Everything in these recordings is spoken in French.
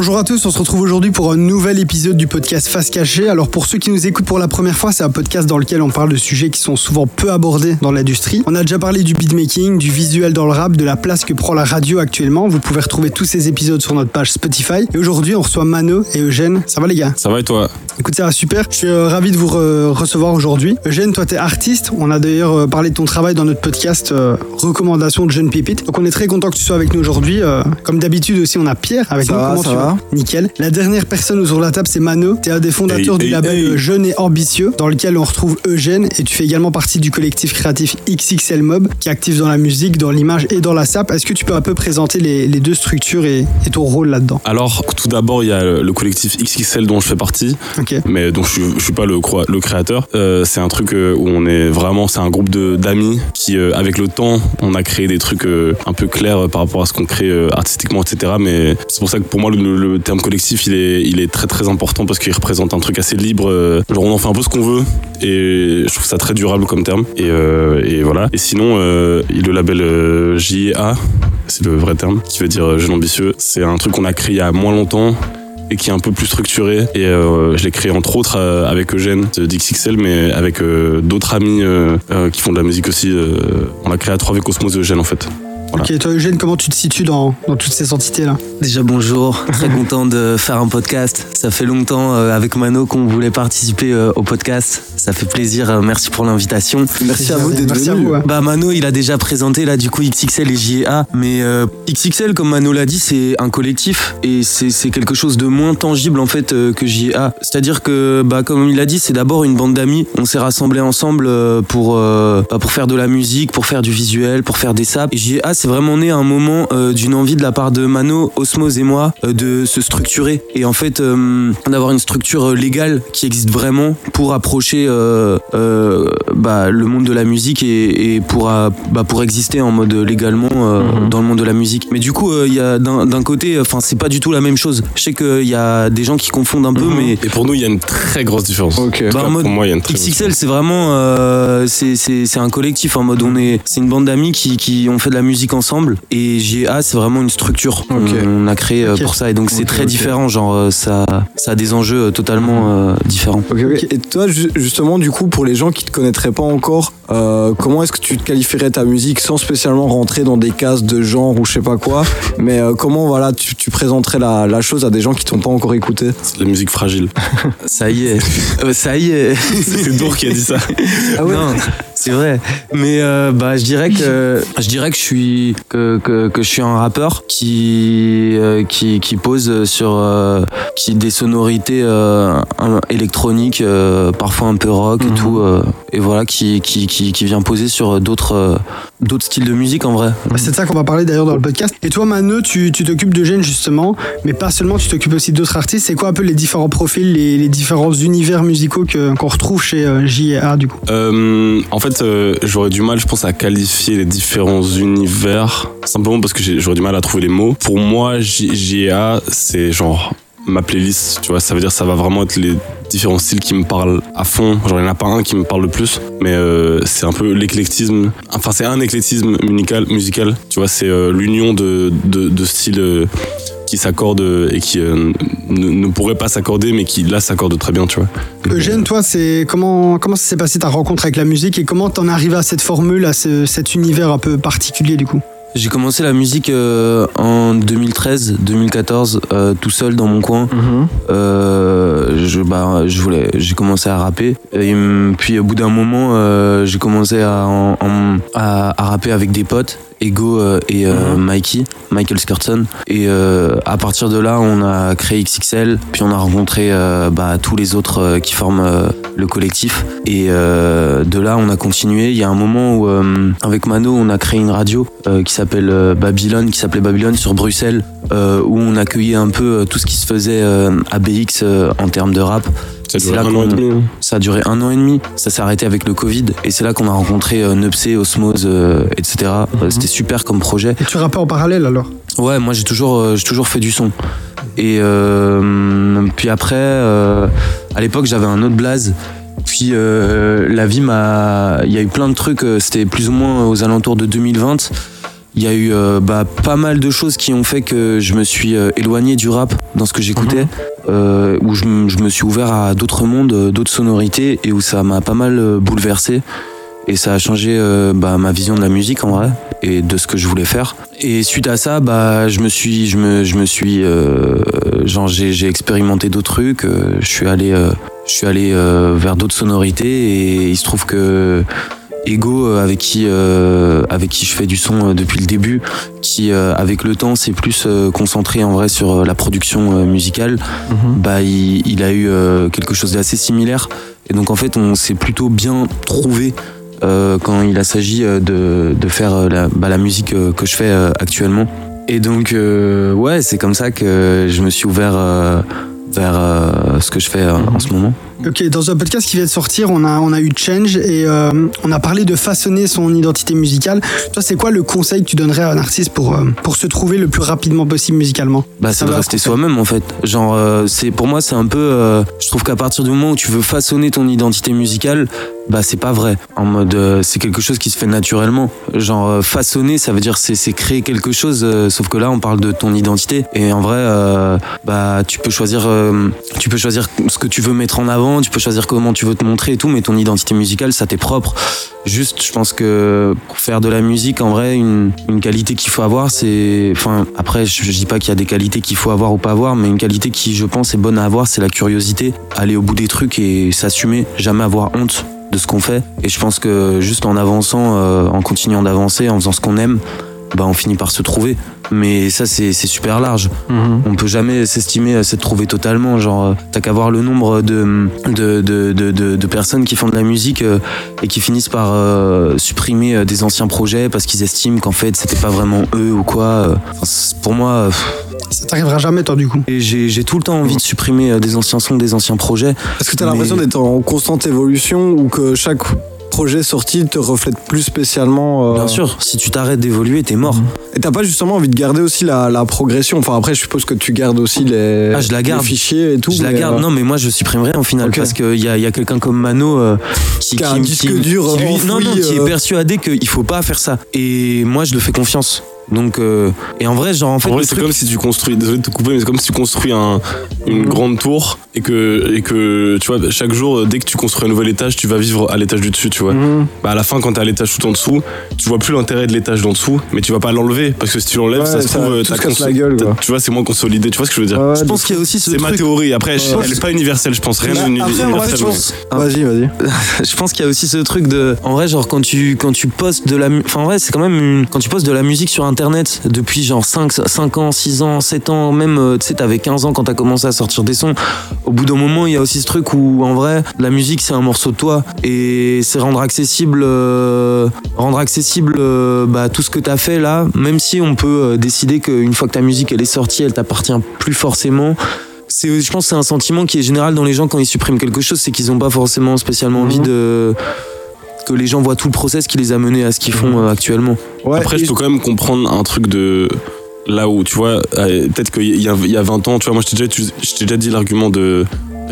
Bonjour à tous, on se retrouve aujourd'hui pour un nouvel épisode du podcast Face Cachée. Alors pour ceux qui nous écoutent pour la première fois, c'est un podcast dans lequel on parle de sujets qui sont souvent peu abordés dans l'industrie. On a déjà parlé du beatmaking, du visuel dans le rap, de la place que prend la radio actuellement. Vous pouvez retrouver tous ces épisodes sur notre page Spotify. Et aujourd'hui, on reçoit Mano et Eugène. Ça va les gars? Ça va et toi? Écoute, ça va super. Je suis euh, ravi de vous recevoir aujourd'hui. Eugène, toi, t'es artiste. On a d'ailleurs euh, parlé de ton travail dans notre podcast euh, Recommandations de jeunes pépites. Donc on est très content que tu sois avec nous aujourd'hui. comme d'habitude aussi, on a Pierre avec nous. ça va Nickel. La dernière personne autour de la table, c'est Mano. Tu es un des fondateurs du label Jeune et Ambitieux, dans lequel on retrouve Eugène. Et tu fais également partie du collectif créatif XXL Mob, qui est actif dans la musique, dans l'image et dans la SAP. Est-ce que tu peux un peu présenter les, deux structures et, ton rôle là-dedans? Alors, tout d'abord, il y a le collectif XXL dont je fais partie. Mais donc, je, je suis pas le, le créateur. Euh, c'est un truc euh, où on est vraiment, c'est un groupe d'amis qui, euh, avec le temps, on a créé des trucs un peu clairs par rapport à ce qu'on crée artistiquement, etc. Mais c'est pour ça que pour moi, le, le terme collectif, il est, il est très très important parce qu'il représente un truc assez libre. Euh, genre, on en fait un peu ce qu'on veut et je trouve ça très durable comme terme. Et, euh, voilà. Et sinon, euh, le label JA, c'est le vrai terme, qui veut dire jeune ambitieux. C'est un truc qu'on a créé il y a moins longtemps et qui est un peu plus structuré. Et je l'ai créé entre autres avec Eugène de DXXL, mais avec d'autres amis qui font de la musique aussi. on l'a créé à trois avec Cosmos Eugène en fait. Ok, toi Eugène, comment tu te situes dans, dans toutes ces entités-là Déjà bonjour, très content de faire un podcast. Ça fait longtemps euh, avec Mano qu'on voulait participer euh, au podcast. Ça fait plaisir, euh, merci pour l'invitation. Merci, à vous d'être venu. Bah Mano, il a déjà présenté là du coup XXL et JA, mais XXL comme Mano l'a dit, c'est un collectif et c'est quelque chose de moins tangible en fait que JA. C'est-à-dire que bah comme il a dit, c'est d'abord une bande d'amis. On s'est rassemblés ensemble pour bah, pour faire de la musique, pour faire du visuel, pour faire des saps. Et JA c'est vraiment né à un moment euh, d'une envie de la part de Mano, Osmose et moi euh, de se structurer et en fait euh, d'avoir une structure légale qui existe vraiment pour approcher bah, le monde de la musique et, pour, bah, pour exister en mode légalement mhm. dans le monde de la musique. Mais du coup, il y a d'un côté, enfin c'est pas du tout la même chose. Je sais qu'il y a des gens qui confondent un peu, mhm. mais et pour nous il y a une très grosse différence. Bah, pour moi, il y a une très XXL, c'est vraiment c'est un collectif en mode on est c'est une bande d'amis qui, qui ont fait de la musique ensemble et GA c'est vraiment une structure qu'on a créé euh, pour ça et donc c'est très différent genre euh, ça ça a des enjeux euh, totalement différents. Et toi justement du coup pour les gens qui te connaîtraient pas encore comment est-ce que tu te qualifierais ta musique sans spécialement rentrer dans des cases de genre ou je sais pas quoi mais comment voilà tu, tu présenterais la, la, chose à des gens qui t'ont pas encore écouté? C'est de la musique fragile. ça y est. ça y est. c'est Dour qui a dit ça. Ah ouais? Non, c'est vrai. Mais bah je dirais que je dirais que je suis que, que, que je suis un rappeur qui euh, qui, qui pose sur euh, qui des sonorités euh, électroniques parfois un peu rock et mhm. tout et voilà qui, qui, qui, qui vient poser sur d'autres d'autres styles de musique en vrai. Bah, c'est de ça qu'on va parler d'ailleurs dans le podcast. Et toi Manu, tu t'occupes de Gênes justement, mais pas seulement, tu t'occupes aussi d'autres artistes. C'est quoi un peu les différents profils, les, les différents univers musicaux qu'on retrouve chez J&A du coup? En fait, j'aurais du mal, je pense, à qualifier les différents univers simplement parce que j'aurais du mal à trouver les mots. Pour moi, JA, c'est genre ma playlist, tu vois, ça veut dire ça va vraiment être les différents styles qui me parlent à fond. Genre, il n'y en a pas un qui me parle le plus, mais euh, c'est un peu l'éclectisme. Enfin, c'est un éclectisme musical, musical tu vois, c'est euh, l'union de, de, styles euh, qui s'accordent et qui ne, ne, pourraient pas s'accorder, mais qui là s'accordent très bien, tu vois. Eugène, toi, c'est comment, comment ça s'est passé ta rencontre avec la musique et comment t'en es arrivé à cette formule, à cet univers un peu particulier du coup? J'ai commencé la musique euh, en 2013-2014 euh, tout seul dans mon coin. Mhm. Euh, je, bah, je voulais, j'ai commencé à rapper. Et puis au bout d'un moment, j'ai commencé à, à, à, rapper avec des potes. Ego et mhm. Mikey, Michael Skirton. Et à partir de là, on a créé XXL, puis on a rencontré bah, tous les autres qui forment le collectif. Et de là, on a continué. Il y a un moment où, avec Mano, on a créé une radio qui s'appelle euh, Babylone, qui s'appelait Babylone sur Bruxelles, euh, où on accueillait un peu euh, tout ce qui se faisait à BX en termes de rap. Ça a duré un an et demi. Hein. Ça a duré un an et demi. Ça s'est arrêté avec le Covid. Et c'est là qu'on a rencontré Nupsé, Osmose, etc. Mhm. C'était super comme projet. Et tu rappais en parallèle alors? Ouais, moi j'ai toujours, j'ai toujours fait du son. Et puis après, à l'époque, j'avais un autre blaze. Puis la vie m'a. Il y a eu plein de trucs. C'était plus ou moins aux alentours de 2020 il y a eu euh, bah, pas mal de choses qui ont fait que je me suis euh, éloigné du rap dans ce que j'écoutais, mhm. où je, me suis ouvert à d'autres mondes, d'autres sonorités et où ça m'a pas mal bouleversé. Et ça a changé bah, ma vision de la musique en vrai et de ce que je voulais faire. Et suite à ça, bah, je me suis, je me, je me suis, genre j'ai expérimenté d'autres trucs. je suis allé, je suis allé vers d'autres sonorités et il se trouve que Ego euh, avec qui euh, avec qui je fais du son euh, depuis le début qui avec le temps s'est plus concentré en vrai sur la production musicale. Mhm. bah il, a eu quelque chose d'assez similaire. Et donc en fait on s'est plutôt bien trouvé quand il a s'agit de, de faire la, bah, la musique que je fais actuellement. Et donc ouais c'est comme ça que je me suis ouvert vers ce que je fais en ce moment Ok, dans un podcast qui vient de sortir, on a, on a eu Change et euh, on a parlé de façonner son identité musicale. Toi, c'est quoi le conseil que tu donnerais à un artiste pour, euh, pour se trouver le plus rapidement possible musicalement? Bah, c'est de rester soi-même en fait. Genre, euh, c'est pour moi, c'est un peu. je trouve qu'à partir du moment où tu veux façonner ton identité musicale, bah, c'est pas vrai. En mode, c'est quelque chose qui se fait naturellement. Genre, façonner, ça veut dire c'est, c'est créer quelque chose, sauf que là, on parle de ton identité. Et en vrai, bah, tu peux choisir, tu peux choisir ce que tu veux mettre en avant tu peux choisir comment tu veux te montrer et tout, mais ton identité musicale, ça t'est propre. Juste, je pense que pour faire de la musique, en vrai, une, qualité qu'il faut avoir, c'est. Enfin, après, je, je dis pas qu'il y a des qualités qu'il faut avoir ou pas avoir, mais une qualité qui, je pense, est bonne à avoir, c'est la curiosité. Aller au bout des trucs et s'assumer, jamais avoir honte de ce qu'on fait. Et je pense que juste en avançant, euh, en continuant d'avancer, en faisant ce qu'on aime, bah on finit par se trouver. Mais ça, c'est super large. Mhm. On peut jamais s'estimer à s'être trouvé totalement. Genre, euh, t'as qu'à voir le nombre de de, de, de, de, personnes qui font de la musique euh, et qui finissent par euh, supprimer des anciens projets parce qu'ils estiment qu'en fait, c'était pas vraiment eux ou quoi. pour moi. ça t'arrivera jamais, toi, du coup. Et j'ai tout le temps envie de supprimer des anciens sons, des anciens projets. Est-ce que t'as l'impression d'être en constante évolution ou que chaque projet sorti te reflète plus spécialement. Euh, Bien sûr, si tu t'arrêtes d'évoluer, t'es mort. Et t'as pas justement envie de garder aussi la, progression? Enfin, après, je suppose que tu gardes aussi les, ah, je la garde. fichiers et tout. Je la garde, euh, non, mais moi je supprimerai en final parce qu'il y a, y a quelqu'un comme Mano euh, qui, qui, a un disque dur, non, non, qui est persuadé qu'il faut pas faire ça. Et moi je le fais confiance. Donc, euh, et en vrai, genre, en fait. c'est comme si tu construis, désolé de te couper, mais c'est comme si tu construis un, une grande tour et que, et que, tu vois, chaque jour, dès que tu construis un nouvel étage, tu vas vivre à l'étage du dessus, tu vois. Mhm. Bah, à la fin, quand t'es à l'étage tout en dessous, tu vois plus l'intérêt de l'étage d'en dessous, mais tu vas pas l'enlever parce que si tu l'enlèves, ça se trouve, t'as la gueule, Tu vois, c'est moins consolidé, tu vois ce que je veux dire. je pense qu'il y a aussi ce C'est ma théorie. Après, elle est pas universelle, je pense. Rien de universel. Vas-y, vas-y. je pense qu'il y a aussi ce truc de, en vrai, genre, quand tu, quand tu postes de la, enfin, en vrai, c'est quand même, quand tu postes de la musique sur internet depuis genre 5, 5 ans, 6 ans, 7 ans, même, euh, tu sais, t'avais 15 ans quand t'as commencé à sortir des sons. Au bout d'un moment, il y a aussi ce truc où, en vrai, la musique, c'est un morceau de toi. Et c'est rendre accessible, euh, rendre accessible euh, bah, tout ce que t'as fait là, même si on peut décider qu'une fois que ta musique, elle est sortie, elle t'appartient plus forcément c'est je pense c'est un sentiment qui est général dans les gens quand ils suppriment quelque chose c'est qu'ils n'ont pas forcément spécialement envie mhm. de que les gens voient tout le process qui les a menés à ce qu'ils font mhm. actuellement après, je peux quand même comprendre un truc de là où, tu vois, euh, peut-être qu'il y, y, a 20 ans, tu vois, moi je t'ai déjà, déjà dit l'argument de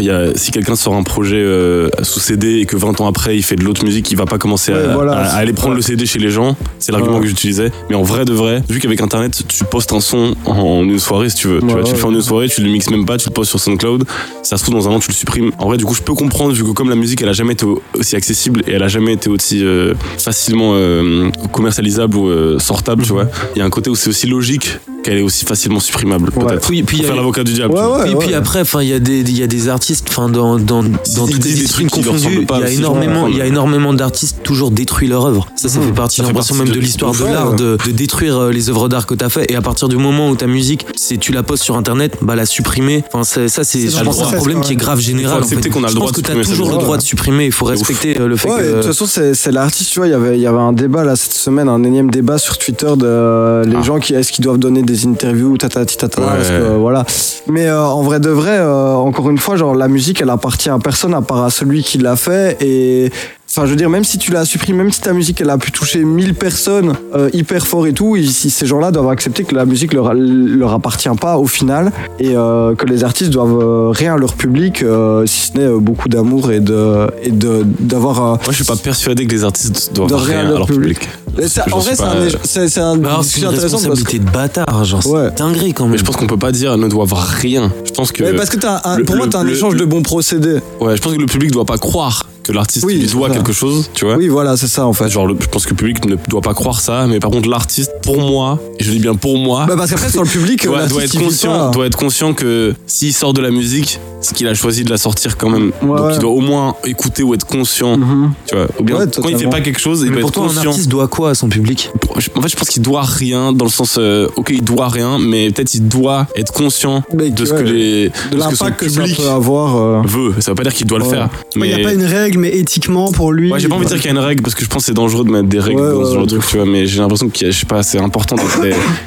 y a, si quelqu'un sort un projet euh, sous CD et que 20 ans après il fait de l'autre musique, il va pas commencer à, aller prendre le CD chez les gens. C'est l'argument que j'utilisais. Mais en vrai de vrai, vu qu'avec internet tu postes un son en, une soirée si tu veux. tu, vois, tu le fais en une soirée, tu le mixes même pas, tu le postes sur SoundCloud. Ça se trouve dans un an tu le supprimes. En vrai, du coup, je peux comprendre vu que comme la musique elle a jamais été aussi accessible et elle a jamais été aussi euh, facilement euh, commercialisable ou sortable, tu vois. Il y a un côté où c'est aussi logique qu'elle est aussi facilement supprimable. Peut-être. Oui, puis faire l'avocat du diable. et puis après, enfin, il y a des, il y a des artistes, enfin, dans, dans, dans toutes les disciplines confondues, il y a énormément, il y a énormément d'artistes toujours détruit leur œuvre. Ça, ça mmh. fait partie, j'ai l'impression même de l'histoire de l'art, de, de, détruire euh, les œuvres d'art que t'as fait. Et à partir du moment où ta musique, c'est tu la postes sur internet, bah la supprimer. Enfin, ça, c'est, je pense, un problème qui est grave général. En fait. qu'on a le droit je pense que t'as toujours le droit de supprimer. Il faut respecter euh, le fait que. De toute façon, c'est l'artiste. Tu vois, il y avait, il y avait un débat là cette semaine, un énième débat sur Twitter de euh, les ah. gens qui est-ce qu'ils doivent donner des interviews, voilà. Mais en vrai de vrai, encore une fois, genre la musique, elle appartient à personne à part à celui qui l'a fait et enfin, je veux dire, même si tu l'as supprimé, même si ta musique elle a pu toucher 1000 personnes euh, hyper fort et tout, si ces gens-là doivent accepter que la musique leur, leur appartient pas au final et euh, que les artistes doivent euh, rien à leur public, si ce n'est beaucoup d'amour et de et de d'avoir. Moi, je suis pas persuadé que les artistes doivent rien, à leur public. en vrai, c'est un, un sujet intéressant. Une responsabilité de bâtard, genre, ouais. c'est dinguerie quand même. Mais je pense qu'on peut pas dire ne doivent rien. Je pense que. Mais parce que as un, pour moi, t'as un échange de bons procédés. Ouais, je pense que le public doit pas croire que l'artiste lui doit quelque chose, tu vois. Oui, voilà, c'est ça en fait. Genre, je pense que le public ne doit pas croire ça, mais par contre, l'artiste, pour moi, et je dis bien pour moi, bah parce qu'après, sur le public, doit, doit être conscient, doit être conscient que s'il sort de la musique, c'est qu'il a choisi de la sortir quand même. Donc il doit au moins écouter ou être conscient, mhm. tu vois. Ou bien quand il fait pas quelque chose, il doit être conscient. un artiste doit quoi à son public? En fait, je pense qu'il doit rien dans le sens, euh, ok, il doit rien, mais peut-être il doit être conscient de ce que les, de que, son public peut avoir euh. veut. Ça veut pas dire qu'il doit le faire. Mais il n'y a pas une règle, mais éthiquement pour lui. Ouais, j'ai pas envie de dire qu'il y a une règle parce que je pense que c'est dangereux de mettre des règles dans ce genre de truc, tu vois. Mais j'ai l'impression que je sais pas, c'est important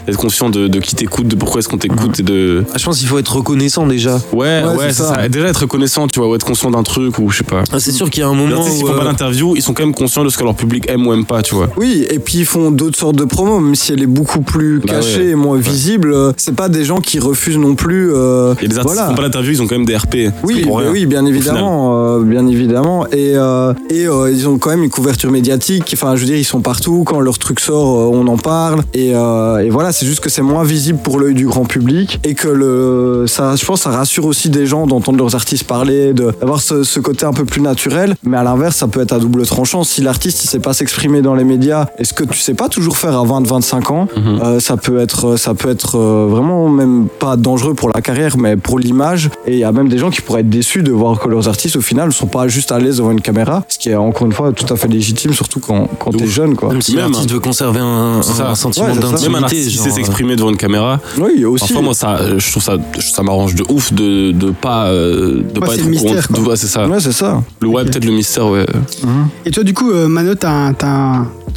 d'être conscient de, qui t'écoute, de pourquoi est-ce qu'on t'écoute et de. Ah, je pense qu'il faut être reconnaissant déjà. Ouais, ouais, c'est ça. Déjà être reconnaissant, tu vois, ou être conscient d'un truc ou je sais pas. Ah, c'est sûr qu'il y a un moment. Où, ils font pas d'interview, ils sont quand même conscients de ce que leur public aime ou aime pas, tu vois. Oui, et puis ils font d'autres sortes de promos, même si elle est beaucoup plus bah cachée et moins visible. C'est pas des gens qui refusent non plus. Euh, et les artistes qui font pas d'interview, ils ont quand même des RP. Oui, oui, bien évidemment, euh, bien évidemment. Et, euh, et ils ont quand même une couverture médiatique. Enfin, je veux dire, ils sont partout. Quand leur truc sort, on en parle. Et, et voilà, c'est juste que c'est moins visible pour l'œil du grand public et que le, ça, je pense, ça rassure aussi des gens d'entendre leurs artistes parler, d'avoir ce, ce, côté un peu plus naturel. Mais à l'inverse, ça peut être à double tranchant. Si l'artiste, il sait pas s'exprimer dans les médias, est-ce que tu sais pas toujours faire à 20, 25 ans, mhm. euh, ça peut être, ça peut être euh, vraiment même pas dangereux pour la carrière, mais pour l'image. Et il y a même des gens qui pourraient être déçus de voir que leurs artistes, au final, ne sont pas juste à l'aise devant une caméra, ce qui est encore une fois tout à fait légitime, surtout quand, quand t'es jeune, quoi. Même si l'artiste veut conserver un, un sentiment d'intimité. Même un artiste sait s'exprimer devant une caméra. Oui, aussi. Parfois, moi, ça, je trouve ça, ça m'arrange de ouf de, de pas, de pas être mystère, c'est ça. Ouais, c'est ça. Le ouais, peut-être le mystère, ouais. Mhm. Et toi, du coup, euh, Mano, t'as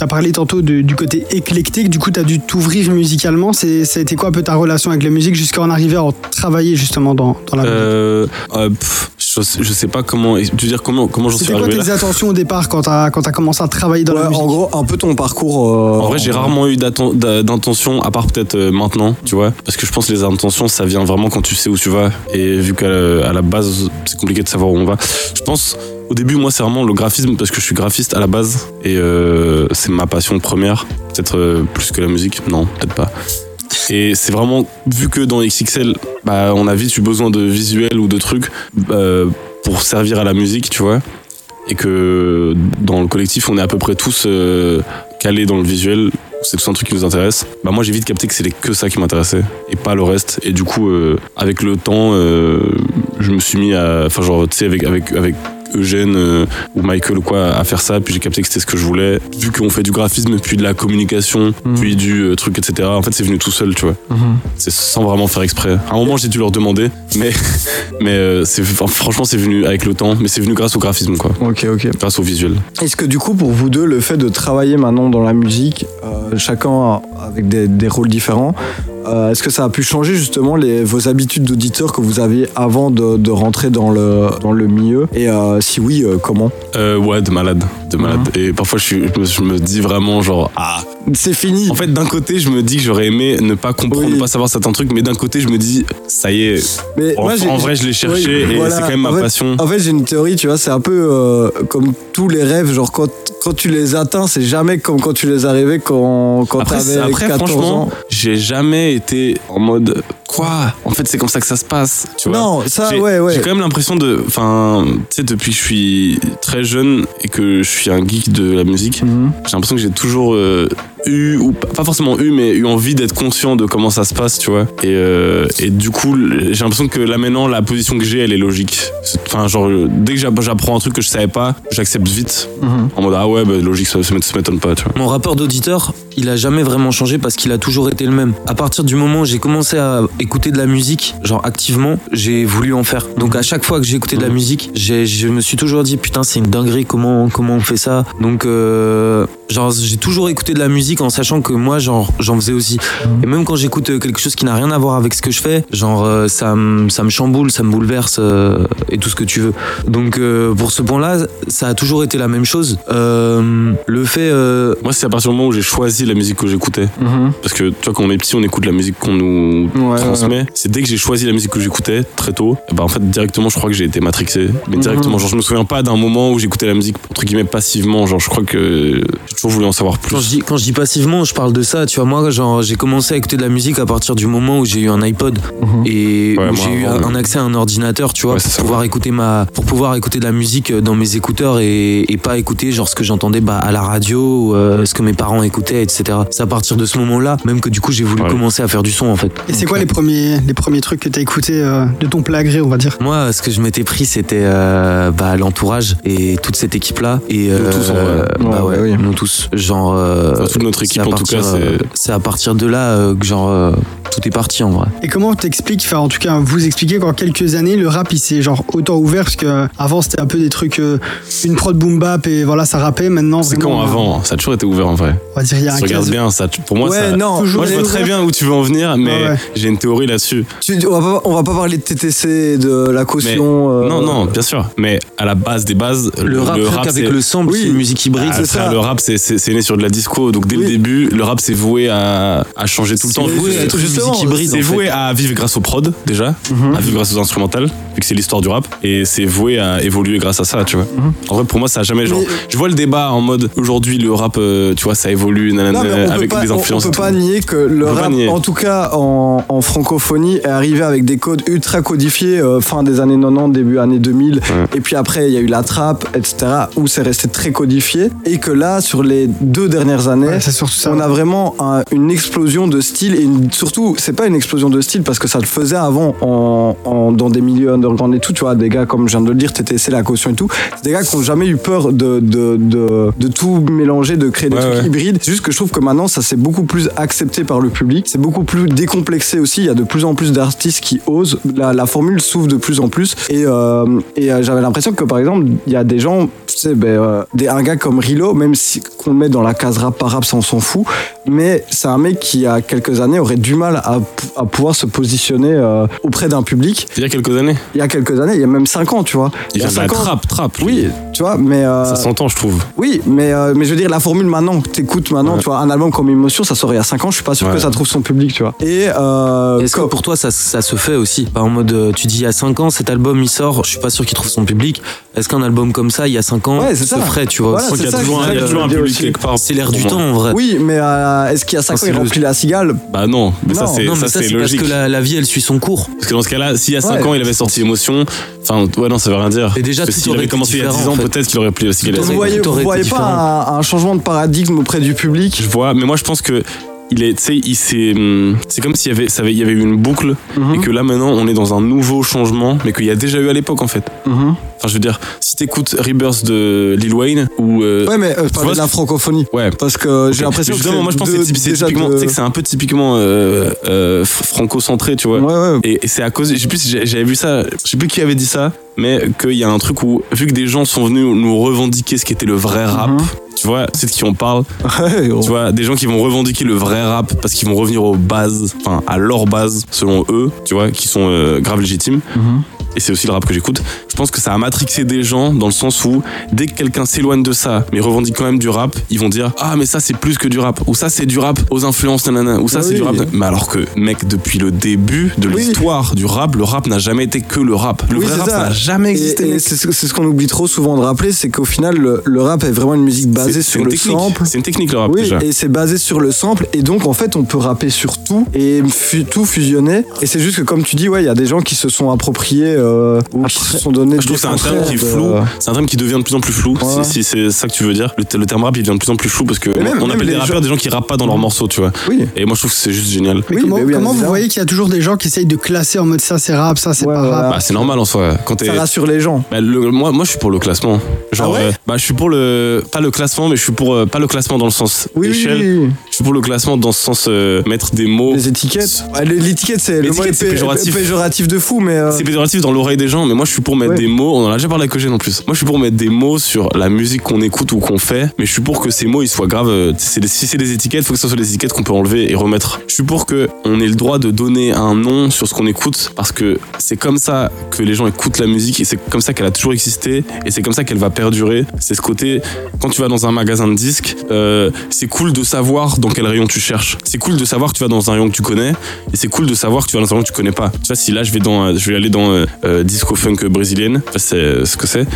as parlé tantôt du côté éclectique, du coup, tu as dû t'ouvrir musicalement. Ça a été quoi un peu ta relation avec la musique jusqu'à en arriver à travailler justement dans, dans la musique? euh, euh je, sais pas comment. Tu veux dire comment, comment j'en suis arrivé C'était quoi tes attentions au départ quand tu as, as, commencé à travailler dans la musique En gros, un peu ton parcours. Euh, en vrai, j'ai rarement eu d'intention, à part peut-être maintenant, tu vois. Parce que je pense que les intentions, ça vient vraiment quand tu sais où tu vas. Et vu qu'à la, la base, c'est compliqué de savoir où on va. Je pense au début, moi, c'est vraiment le graphisme parce que je suis graphiste à la base et euh, c'est ma passion première. Peut-être euh, plus que la musique, non, peut-être pas. Et c'est vraiment, vu que dans XXL, bah, on a vite eu besoin de visuels ou de trucs euh, pour servir à la musique, tu vois. Et que dans le collectif, on est à peu près tous calés dans le visuel. C'est tout un truc qui nous intéresse. Bah moi j'ai vite capté que c'était que ça qui m'intéressait et pas le reste. Et du coup, avec le temps, je me suis mis à, enfin genre tu sais avec avec avec Eugène euh, ou Michael ou quoi à faire ça, puis j'ai capté que c'était ce que je voulais. Vu qu'on fait du graphisme, puis de la communication, mhm. puis du euh, truc, etc. En fait, c'est venu tout seul, tu vois. Mhm. C'est sans vraiment faire exprès. À un moment, j'ai dû leur demander, mais, mais euh, c'est, franchement, c'est venu avec le temps, mais c'est venu grâce au graphisme, quoi. Ok, ok. Grâce au visuel. Est-ce que du coup, pour vous deux, le fait de travailler maintenant dans la musique, chacun avec des, des rôles différents, euh, est-ce que ça a pu changer justement les, vos habitudes d'auditeur que vous aviez avant de, rentrer dans le, dans le milieu? Et euh, si oui, euh, comment Ouais, de malade. De malade. Mhm. Et parfois, je, je, me, dis vraiment genre, ah. C'est fini. En fait, d'un côté, je me dis que j'aurais aimé ne pas comprendre, ne pas savoir certains trucs, mais d'un côté, je me dis, ça y est. Mais en, moi, en vrai, je l'ai cherché et c'est quand même ma passion. En fait, j'ai une théorie, tu vois, c'est un peu comme tous les rêves, genre quand, quand tu les atteins, c'est jamais comme quand tu les arrivais quand, quand t'avais 14 ans. J'ai jamais été en mode quoi? En fait, c'est comme ça que ça se passe. Tu vois non, ça, ouais, ouais. J'ai quand même l'impression de. Enfin, tu sais, depuis que je suis très jeune et que je suis un geek de la musique, mhm. j'ai l'impression que j'ai toujours euh, eu, ou pas forcément eu, mais eu envie d'être conscient de comment ça se passe, tu vois. Et, euh, et du coup, j'ai l'impression que là maintenant, la position que j'ai, elle est logique. Enfin, genre, dès que j'apprends un truc que je savais pas, j'accepte vite. Mhm. En mode, ah ouais, bah, logique, ça, ça m'étonne pas, tu vois. Mon rapport d'auditeur, il a jamais vraiment changé parce qu'il a toujours été le même. À partir du moment où j'ai commencé à écouter de la musique, genre activement, j'ai voulu en faire. Donc à chaque fois que j'ai écouté de la musique, je me suis toujours dit putain c'est une dinguerie comment comment on fait ça? Donc euh, Genre, j'ai toujours écouté de la musique en sachant que moi, genre, j'en faisais aussi. Et même quand j'écoute euh, quelque chose qui n'a rien à voir avec ce que je fais, genre, euh, ça, me- ça me chamboule, ça me bouleverse euh, et tout ce que tu veux. Donc, euh, pour ce point-là, ça a toujours été la même chose. Euh, le fait. Moi, c'est à partir du moment où j'ai choisi la musique que j'écoutais. Mhm. Parce que, tu vois, quand on est petit, on écoute la musique qu'on nous Ouais, transmet. C'est dès que j'ai choisi la musique que j'écoutais, très tôt, bah, en fait, directement, je crois que j'ai été matrixé. Mais directement, genre, je me souviens pas d'un moment où j'écoutais la musique, entre guillemets, passivement. Genre, je crois que toujours voulu en savoir plus. Quand je, dis, quand je dis passivement, je parle de ça. Tu vois, moi, genre, j'ai commencé à écouter de la musique à partir du moment où j'ai eu un iPod et Ouais, où moi, j'ai eu un accès à un ordinateur, tu vois, Ouais, pour ça. pouvoir écouter ma, pour pouvoir écouter de la musique dans mes écouteurs et, et pas écouter genre ce que j'entendais bah, à la radio, ou, euh, ce que mes parents écoutaient, etc. C'est à partir de ce moment-là, même que du coup, j'ai voulu Ouais. commencer à faire du son en fait. Et c'est quoi euh, les premiers, les premiers trucs que t'as écouté euh, de ton gré, on va dire? Moi, ce que je m'étais pris, c'était euh, bah, l'entourage et toute cette équipe-là. Et Nous tous, en vrai. euh, bah Ouais, ouais, oui. nous tous. Genre. euh, Enfin, toute notre équipe, en tout cas, euh, c'est. à partir de là euh, que genre euh, tout est parti en vrai. Et comment t'expliques, enfin en tout cas vous expliquez qu'en quelques années le rap il s'est genre autant ouvert parce que avant c'était un peu des trucs, euh, une prod boom bap et voilà ça rappait, maintenant C'est quand avant? Ça a toujours été ouvert en vrai. On va dire il y a un 15 bien, ça, pour moi, Ouais, ça. non, toujours Moi, je vois ouvert. très bien où tu veux en venir, mais Ouais, ouais. j'ai une théorie là-dessus. On, va pas, on va pas parler de TTC, de la caution. euh, Non, non, bien sûr. Mais à la base des bases, Le, rap, c'est- le sample, Oui. c'est une musique hybride. Ah, c'est ça. Le rap, c'est- c'est né sur de la disco. Donc dès Oui. le début, le rap, c'est voué à, à changer tout le C'est temps. voué à être Justement. C'est voué à vivre grâce au prod, déjà, Mhm. à vivre grâce aux instrumentales, vu que c'est l'histoire du rap. Et c'est voué à évoluer grâce à ça, tu vois. Mhm. En vrai, pour moi, ça a jamais. Genre, Mais- je vois le débat en mode aujourd'hui, le rap, euh, tu vois, ça évolue, nanana, Non, on avec pas, des on- influences. On, et peut pas nier que le On rap, en tout cas en, en francophonie, est arrivé avec des codes ultra codifiés euh, fin des années 90, début années 2000. Et puis après, il y a eu la trappe, etc., où c'est resté très codifié. Et que là, sur les deux dernières années, Ouais, ça. on a vraiment un- une explosion de style. Et une- surtout, c'est pas une explosion de style parce que ça le faisait avant en, en- dans des milieux underground et tout. Tu vois, des gars comme je viens de le dire, TTC, la caution et tout. C'est des gars qui ont jamais eu peur de, de, de, de tout mélanger, de créer des Ouais, trucs hybrides. C'est juste que je trouve que maintenant, ça s'est beaucoup plus accepté par le public. C'est beaucoup plus décomplexé aussi. Il y a de plus en plus d'artistes qui osent. La, la formule s'ouvre de plus en plus. Et, euh, et euh, j'avais l'impression que, par exemple, il y a des gens, tu sais, ben, euh, des, un gars comme Rilo, même si qu'on le met dans la case rap par rap, ça on s'en fout. Mais c'est un mec qui, il y a quelques années, aurait du mal à, à pouvoir se positionner euh, auprès d'un public. Il y a quelques années. Il y a quelques années, il y a même 5 ans, tu vois. Il y a de la cinq ans. trappe, trappe. Oui, tu vois, mais. euh, Ça s'entend, je trouve. oui, mais, euh, mais je veux dire, la formule maintenant, que t'écoutes maintenant, Ouais. tu vois, un album comme Émotion, ça sort il y a 5 ans, je suis pas sûr Ouais. que ça trouve son public, tu vois. Et euh, Est-ce que pour toi ça, ça se fait aussi Pas en mode euh, tu dis il y a 5 ans cet album il sort, je suis pas sûr qu'il trouve son public. Est-ce qu'un album comme ça il y a 5 ans Ouais, c'est se ça. ferait, tu vois Voilà, Je crois qu'il y c'est a ça toujours un, toujours un public dire quelque part. C'est l'air du temps en vrai. Oui, mais euh, est-ce qu'il y a 5 Enfin, ans, il remplit la cigale? Bah non, mais ça Non, c'est non, mais ça ça, c'est c'est parce logique. que la, la vie elle suit son cours. Parce que dans ce cas-là, s'il y a 5 Ouais. ans, il avait sorti Émotion, enfin, ouais, non, ça veut rien dire. Et déjà, Parce que tout s'il aurait avait commencé il y a 10 différent, ans, en fait. peut-être qu'il aurait plié aussi Vous voyez, vous voyez pas un, un changement de paradigme auprès du public? Je vois, mais moi je pense que il est, tu sais, il s'est, hum, c'est comme s'il y avait, ça avait, il y avait eu une boucle Mhm. et que là maintenant on est dans un nouveau changement, mais qu'il y a déjà eu à l'époque en fait. Mhm. Enfin, je veux dire, si t'écoutes Rebirth de Lil Wayne ou euh, Ouais, mais euh, vois parlais de la francophonie. ouais. Parce que j'ai l'impression que c'est moi je pense que c'est c'est typiquement, de- tu sais que c'est un peu typiquement euh, euh, fr- franco-centré, tu vois. Ouais, ouais. Et, et c'est à cause, je sais plus j'avais vu ça, je sais plus qui avait dit ça, mais qu'il y a un truc où, vu que des gens sont venus nous revendiquer ce qui était le vrai rap, Mhm. tu vois, c'est de qui on parle, Ouais, gros. tu vois, des gens qui vont revendiquer le vrai rap parce qu'ils vont revenir aux bases, enfin à leur base, selon eux, tu vois, qui sont euh, grave légitimes. Mhm. Et c'est aussi le rap que j'écoute. Je pense que ça a matrixé des gens dans le sens où dès que quelqu'un s'éloigne de ça, mais revendique quand même du rap, ils vont dire ah mais ça c'est plus que du rap ou ça c'est du rap aux influences nanana ou ça Ah c'est oui. du rap. Mais alors que mec depuis le début de Oui. l'histoire du rap, le rap n'a jamais été que le rap. Le Oui, vrai rap n'a jamais existé. C'est ce qu'on oublie trop souvent de rappeler, c'est qu'au final, le, le rap est vraiment une musique basée sur le technique. sample. C'est une technique le rap Oui, déjà. et c'est basé sur le sample, et donc en fait on peut rapper sur tout et tout fusionner. Et c'est juste que comme tu dis, ouais, il y a des gens qui se sont appropriés euh, ou qui se sont donné. Je trouve que c'est un terme qui est flou, euh, c'est un terme qui devient de plus en plus flou, Ouais. si, si c'est ça que tu veux dire. Le, le terme rap il devient de plus en plus flou parce que même- on appelle les des rappeurs gens- des gens qui rappent pas dans leurs morceaux, tu vois. Oui. Et moi je trouve que c'est juste génial. Oui, comment mais oui, comment vous voyez qu'il y a toujours des gens qui essayent de classer en mode ça c'est rap, ça c'est Ouais, pas rap Bah, c'est normal en soi. Quand Ça rassure les gens. Bah, le- moi, moi, je suis pour le classement. Genre, Ah ouais euh, bah, je suis pour le, pas le classement, mais je suis pour, euh, pas le classement dans le sens échelle. Je suis pour le classement dans ce sens, euh, mettre des mots. Les étiquettes. L'étiquette, c'est le mot péjoratif. de fou, mais. C'est péjoratif dans l'oreille des gens, mais moi, je suis pour mettre des mots, on en a déjà parlé avec Eugène en plus. Moi je suis pour mettre des mots sur la musique qu'on écoute ou qu'on fait, mais je suis pour que ces mots ils soient graves. Euh, des, si c'est des étiquettes, faut que ce soit des étiquettes qu'on peut enlever et remettre. Je suis pour que on ait le droit de donner un nom sur ce qu'on écoute parce que c'est comme ça que les gens écoutent la musique et c'est comme ça qu'elle a toujours existé et c'est comme ça qu'elle va perdurer. C'est ce côté, quand tu vas dans un magasin de disques, euh, c'est cool de savoir dans quel rayon tu cherches. C'est cool de savoir que tu vas dans un rayon que tu connais et c'est cool de savoir que tu vas dans un rayon que tu connais pas. Tu vois, si là je vais dans, euh, je vais aller dans euh, disco funk brésilienne, c'est ce que c'est.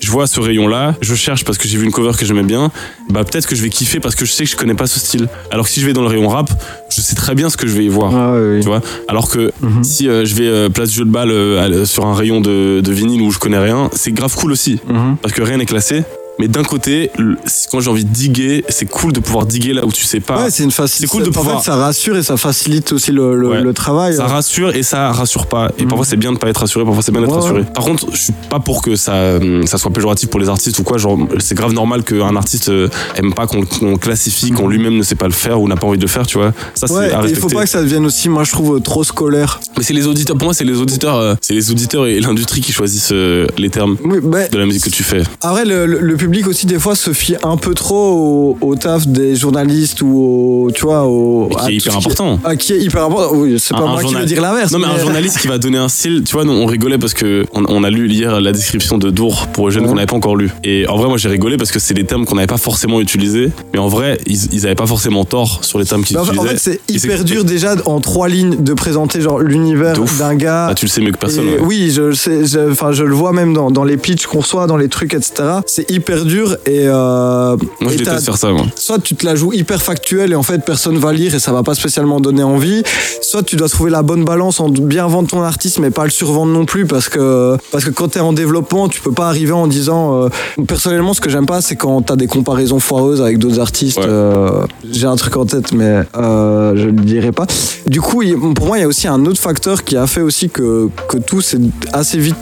Je vois ce rayon-là, je cherche parce que j'ai vu une cover que j'aimais bien, bah peut-être que je vais kiffer parce que je sais que je connais pas ce style. Alors que si je vais dans le rayon rap, je sais très bien ce que je vais y voir. Ah, Tu vois? Alors que mhm. si je vais place du jeu de balle sur un rayon de, de vinyle où je connais rien, c'est grave cool aussi. Mhm. Parce que rien n'est classé. Mais d'un côté, quand j'ai envie de diguer, c'est cool de pouvoir diguer là où tu sais pas. Ouais, c'est une facilité. C'est cool de pouvoir. En fait, ça rassure et ça facilite aussi le, le, travail. Ça rassure et ça rassure pas. Et mhm. parfois, c'est bien de pas être rassuré, parfois, c'est bien d'être rassuré. Par contre, je suis pas pour que ça, ça soit péjoratif pour les artistes ou quoi. Genre, c'est grave normal qu'un artiste euh, aime pas qu'on classifie, qu'on lui-même ne sait pas le faire ou n'a pas envie de le faire, tu vois. Ça, c'est à Il faut pas que ça devienne aussi, moi, je trouve, trop scolaire. Mais c'est les auditeurs, pour moi, c'est les auditeurs, euh, c'est les auditeurs et l'industrie qui choisissent euh, les termes de la musique que tu fais. Après, le, le public aussi, des fois, se fie un peu trop au, taf des journalistes ou au, tu vois, au. qui est hyper important. Ah, qui est hyper important. Oui, c'est pas moi qui veux dire l'inverse. Non, mais, un journaliste qui va donner un style, tu vois, on rigolait parce que on, a lu hier la description de Dour pour les jeunes qu'on n'avait pas encore lu. Et en vrai, moi, j'ai rigolé parce que c'est des termes qu'on n'avait pas forcément utilisés. Mais en vrai, ils, ils avaient pas forcément tort sur les termes qu'ils utilisaient. En fait, c'est hyper dur déjà en trois lignes de présenter genre l'univers d'un gars. Ah, tu le sais mieux que personne. Oui, je sais. Enfin, je, le vois même dans, dans les pitchs qu'on reçoit, dans les trucs, etc. C'est hyper dur et euh, moi, je déteste faire ça, moi. Soit tu te la joues hyper factuelle et en fait, personne va lire et ça va pas spécialement donner envie. Soit tu dois trouver la bonne balance en bien vendre ton artiste, mais pas le survendre non plus parce que, parce que quand t'es en développement, tu peux pas arriver en disant. Euh, personnellement, ce que j'aime pas, c'est quand t'as des comparaisons foireuses avec d'autres artistes. Euh, j'ai un truc en tête, mais je ne le dirai pas. Du coup, pour moi, il y a aussi un autre facteur qui a fait aussi que, que tout s'est assez vite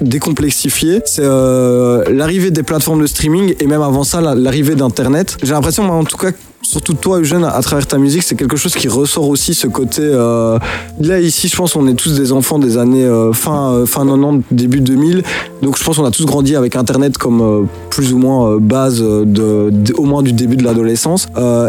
décomplexifié. C'est l'arrivée des plateformes de streaming et même avant ça, l'arrivée d'Internet. J'ai l'impression, en tout cas, surtout toi Eugène à travers ta musique c'est quelque chose qui ressort aussi ce côté euh, là ici je pense on est tous des enfants des années euh, fin euh, fin 90 début 2000 donc je pense qu'on a tous grandi avec internet comme plus ou moins base de, au moins du début de l'adolescence.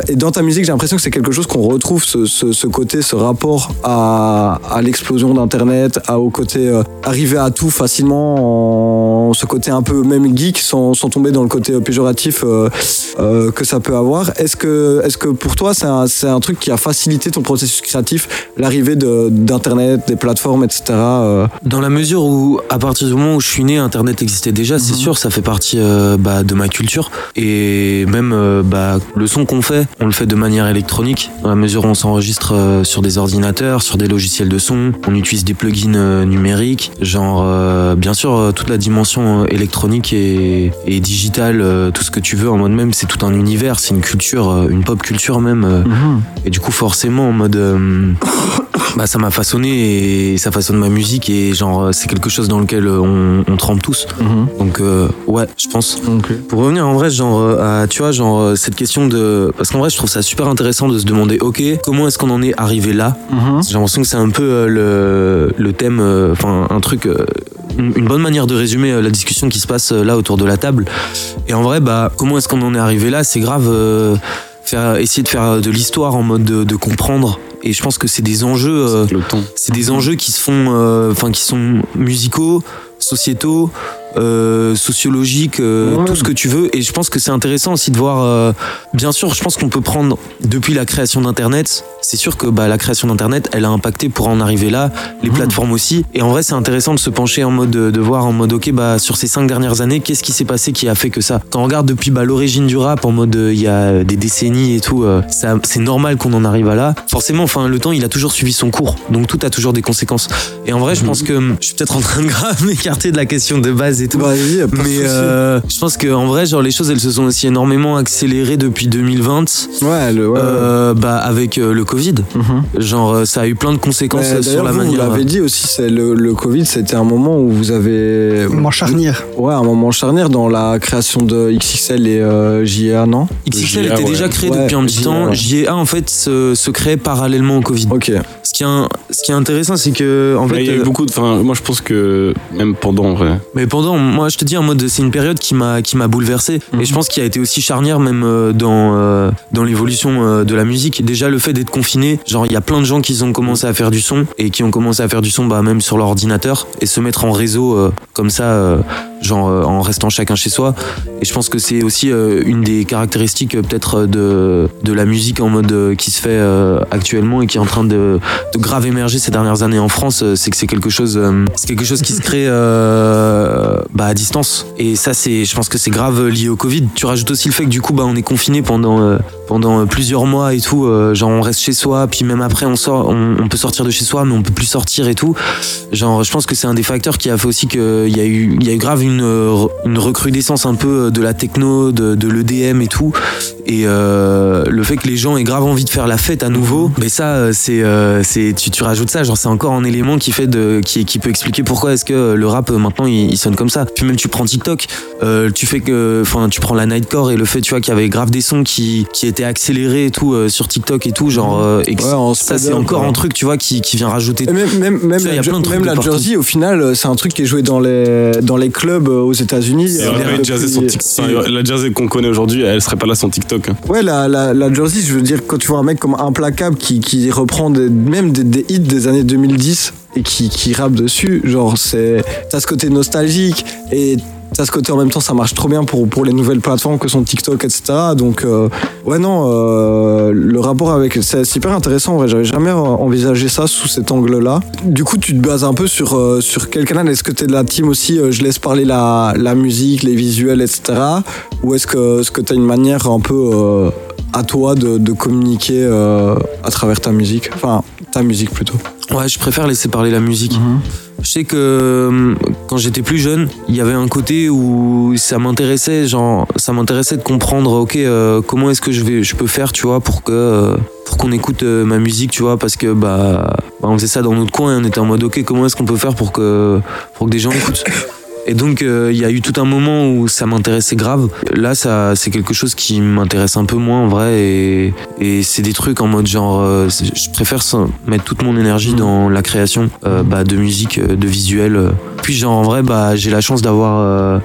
Et dans ta musique j'ai l'impression que c'est quelque chose qu'on retrouve ce, ce, côté ce rapport à, l'explosion d'internet à au côté arriver à tout facilement en, ce côté un peu même geek sans, sans tomber dans le côté péjoratif que ça peut avoir. Est-ce que est-ce que pour toi, c'est un, truc qui a facilité ton processus créatif, l'arrivée d'Internet, des plateformes, etc. Euh? Dans la mesure où, à partir du moment où je suis né, Internet existait déjà, c'est mhm. sûr, ça fait partie euh, bah, de ma culture. Et même euh, bah, le son qu'on fait, on le fait de manière électronique, dans la mesure où on s'enregistre sur des ordinateurs, sur des logiciels de son, on utilise des plugins numériques, genre, bien sûr, toute la dimension électronique et, et digitale, tout ce que tu veux, en mode même, c'est tout un univers, c'est une culture, une pop culture même. Euh, mhm. Et du coup, forcément, en mode. Euh, bah, ça m'a façonné et ça façonne ma musique et genre, euh, c'est quelque chose dans lequel on, on trempe tous. Mhm. Donc, ouais, je pense. Pour revenir en vrai, genre, à, tu vois, genre, cette question de. Parce qu'en vrai, je trouve ça super intéressant de se demander, ok, comment est-ce qu'on en est arrivé là? Mhm. J'ai l'impression que c'est un peu le, le thème, enfin, un truc une bonne manière de résumer la discussion qui se passe là autour de la table. Et en vrai, bah, comment est-ce qu'on en est arrivé là? C'est grave essayer de faire de l'histoire en mode de, comprendre. Et je pense que c'est des enjeux, euh, c'est des enjeux qui se font, euh, enfin qui sont musicaux, sociétaux, euh, sociologiques, tout ce que tu veux. Et je pense que c'est intéressant aussi de voir. bien sûr, je pense qu'on peut prendre depuis la création d'Internet c'est sûr que bah, la création d'Internet, elle a impacté pour en arriver là, les mmh. plateformes aussi. Et en vrai, c'est intéressant de se pencher en mode, de, voir en mode, ok, bah, sur ces cinq dernières années, qu'est-ce qui s'est passé qui a fait que ça? Quand on regarde depuis bah, l'origine du rap, en mode, euh, il y a des décennies et tout, euh, c'est normal qu'on en arrive à là. Forcément, enfin, le temps, il a toujours suivi son cours. Donc tout a toujours des conséquences. Et en vrai, je pense que je suis peut-être en train de grave m'écarter de la question de base et et tout. Mais euh, je pense qu'en vrai, genre les choses, elles se sont aussi énormément accélérées depuis 2020. Ouais, le, ouais. euh, bah avec euh, le Covid. Mhm. Genre ça a eu plein de conséquences sur la vous, vous manière. l'avez dit aussi, c'est le, le Covid, c'était un moment où vous avez. Moment charnière. Ouais, un moment charnière dans la création de XXL et euh, JA, non? XXL JA, était ouais. déjà créé Ouais, depuis un petit JA, temps. JA en fait se, se créait parallèlement au Covid. Ok. Ce qui est, un- ce qui est intéressant, c'est que en Mais fait, il y a eu beaucoup de. Enfin, moi, je pense que même pendant, en vrai. Mais pendant, moi je te dis en mode, c'est une période qui m'a qui m'a bouleversé Mhm. et je pense qu'il a été aussi charnière même euh, dans euh, dans l'évolution euh, de la musique. Déjà le fait d'être confiné, genre il y a plein de gens qui ont commencé à faire du son et qui ont commencé à faire du son bah même sur leur ordinateur et se mettre en réseau comme ça, genre euh, en restant chacun chez soi. Et je pense que c'est aussi euh, une des caractéristiques euh, peut-être de de la musique en mode qui se fait actuellement et qui est en train de de grave émerger ces dernières années en France, c'est que c'est quelque chose, c'est quelque chose qui se crée bah, à distance. Et ça, c'est, je pense que c'est grave lié au Covid. Tu rajoutes aussi le fait que du coup, bah, on est confiné pendant pendant plusieurs mois et tout. genre, on reste chez soi, puis même après, on sort, on, peut sortir de chez soi, mais on peut plus sortir et tout. Genre, je pense que c'est un des facteurs qui a fait aussi qu'il y a eu, il y a eu grave euh, une recrudescence un peu de la techno, de l'EDM et tout. Et euh, le fait que les gens aient grave envie de faire la fête à nouveau, mais ça, euh, c'est, euh, c'est, tu, tu rajoutes ça, genre c'est encore un élément qui fait de, qui, qui peut expliquer pourquoi est-ce que le rap maintenant il, il sonne comme ça. Puis même tu prends TikTok, euh, tu fais que, enfin tu prends la nightcore et le fait tu vois qu'il y avait grave des sons qui, qui étaient accélérés et tout euh, sur TikTok et tout, genre euh, et que Ouais, en ça c'est encore un truc tu vois qui, qui vient rajouter. Et même, même, même, Tu vois, il y la, a plein de trucs même la. Jersey, au final, c'est un truc qui est joué dans les, dans les clubs aux États-Unis. Euh. Enfin, la Jersey qu'on connaît aujourd'hui, elle serait pas là sans TikTok. Ouais, la, Jersey, je veux dire, quand tu vois un mec comme Implacable qui, reprend même des, des hits des années 2010 et qui, qui rappe dessus, genre, c'est. T'as ce côté nostalgique et t'as ce côté en même temps, ça marche trop bien pour, pour les nouvelles plateformes que sont TikTok, etc. Donc, euh, ouais, non, euh, le rapport avec. C'est super intéressant, en vrai, j'avais jamais envisagé ça sous cet angle-là. Du coup, tu te bases un peu sur, euh, sur quel canal? Est-ce que t'es de la team aussi, je laisse parler la, la musique, les visuels, etc. Ou est-ce que, est-ce que t'as une manière un peu. à toi de, de communiquer à travers ta musique? Enfin, ta musique plutôt. Ouais, je préfère laisser parler la musique. Je sais que euh, quand j'étais plus jeune, il y avait un côté où ça m'intéressait, genre ça m'intéressait de comprendre, ok, euh, comment est-ce que je peux faire, tu vois, pour euh, qu'on écoute ma musique, tu vois, parce que bah, bah, on faisait ça dans notre coin et on était en mode, ok, comment est-ce qu'on peut faire pour que pour que des gens écoutent? Et donc euh, il y a eu tout un moment où ça m'intéressait grave. Là, ça c'est quelque chose qui m'intéresse un peu moins en vrai et, et c'est des trucs en mode genre, euh, je préfère mettre toute mon énergie dans la création euh, bah, de musique, euh, de visuel. euh. Puis genre en vrai, bah j'ai la chance d'avoir euh,